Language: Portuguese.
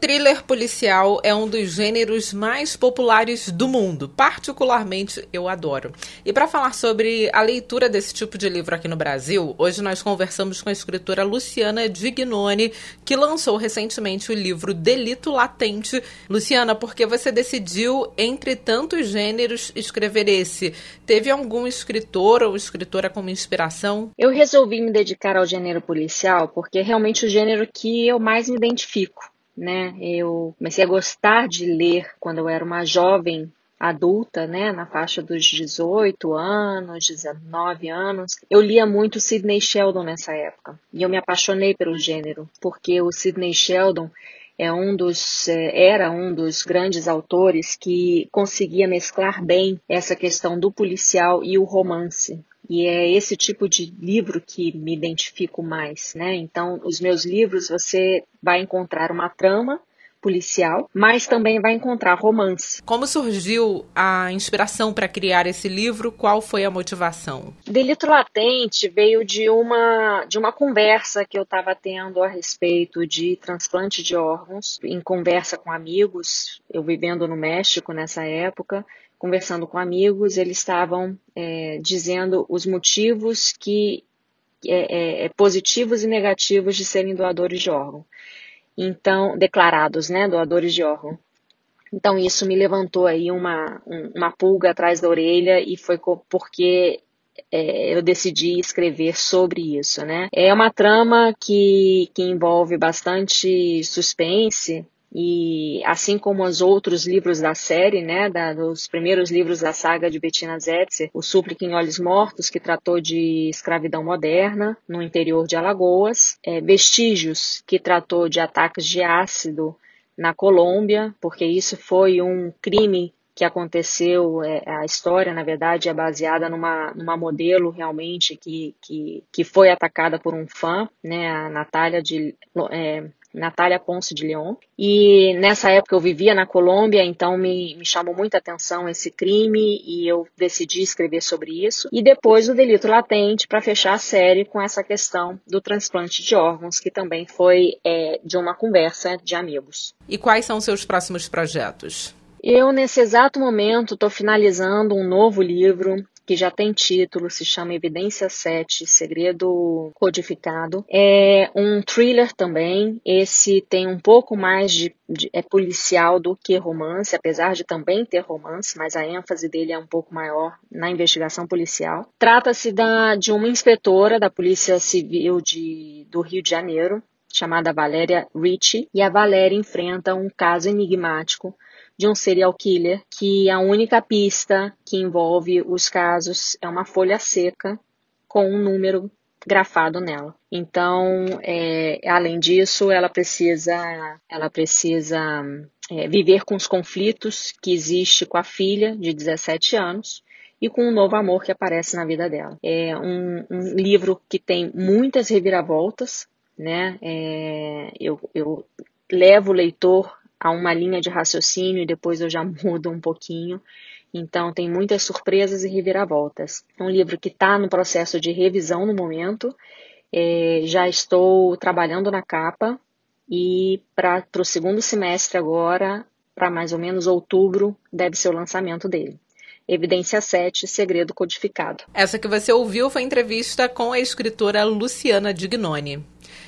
Thriller policial é um dos gêneros mais populares do mundo, particularmente eu adoro. E para falar sobre a leitura desse tipo de livro aqui no Brasil, hoje nós conversamos com a escritora Luciana Dignoni, que lançou recentemente o livro Delito Latente. Luciana, por que você decidiu, entre tantos gêneros, escrever esse? Teve algum escritor ou escritora como inspiração? Eu resolvi me dedicar ao gênero policial porque é realmente o gênero que eu mais me identifico né? Eu comecei a gostar de ler quando eu era uma jovem adulta, né, na faixa dos 18 anos, 19 anos, eu lia muito Sidney Sheldon nessa época. E eu me apaixonei pelo gênero, porque o Sidney Sheldon é um dos, é, era um dos grandes autores que conseguia mesclar bem essa questão do policial e o romance. E é esse tipo de livro que me identifico mais, né? Então, os meus livros você vai encontrar uma trama policial, mas também vai encontrar romance. Como surgiu a inspiração para criar esse livro? Qual foi a motivação? Delito Latente veio de uma de uma conversa que eu estava tendo a respeito de transplante de órgãos, em conversa com amigos, eu vivendo no México nessa época, conversando com amigos, eles estavam é, dizendo os motivos que é, é, é, positivos e negativos de serem doadores de órgão. Então, declarados, né, doadores de órgão. Então, isso me levantou aí uma, uma pulga atrás da orelha e foi porque é, eu decidi escrever sobre isso, né? É uma trama que, que envolve bastante suspense, e assim como os outros livros da série, né, da, dos primeiros livros da saga de Bettina Zetzer, O Súplica em Olhos Mortos, que tratou de escravidão moderna no interior de Alagoas, é, Vestígios, que tratou de ataques de ácido na Colômbia, porque isso foi um crime que aconteceu, é, a história, na verdade, é baseada numa, numa modelo realmente que, que, que foi atacada por um fã, né, a Natália de, é, Natália Ponce de Leon. E nessa época eu vivia na Colômbia, então me, me chamou muita atenção esse crime e eu decidi escrever sobre isso. E depois o delito latente para fechar a série com essa questão do transplante de órgãos, que também foi é, de uma conversa de amigos. E quais são seus próximos projetos? Eu, nesse exato momento, estou finalizando um novo livro que já tem título, se chama Evidência 7, Segredo Codificado. É um thriller também. Esse tem um pouco mais de, de, é policial do que romance, apesar de também ter romance, mas a ênfase dele é um pouco maior na investigação policial. Trata-se de uma inspetora da Polícia Civil de, do Rio de Janeiro, chamada Valéria Ricci, e a Valéria enfrenta um caso enigmático de um serial killer, que a única pista que envolve os casos é uma folha seca com um número grafado nela. Então, é, além disso, ela precisa, ela precisa é, viver com os conflitos que existe com a filha de 17 anos e com um novo amor que aparece na vida dela. É um, um livro que tem muitas reviravoltas, né? É, eu, eu levo o leitor a uma linha de raciocínio e depois eu já mudo um pouquinho. Então, tem muitas surpresas e reviravoltas. É um livro que está no processo de revisão no momento. É, já estou trabalhando na capa e para o segundo semestre agora, para mais ou menos outubro, deve ser o lançamento dele. Evidência 7, Segredo Codificado. Essa que você ouviu foi entrevista com a escritora Luciana Dignoni.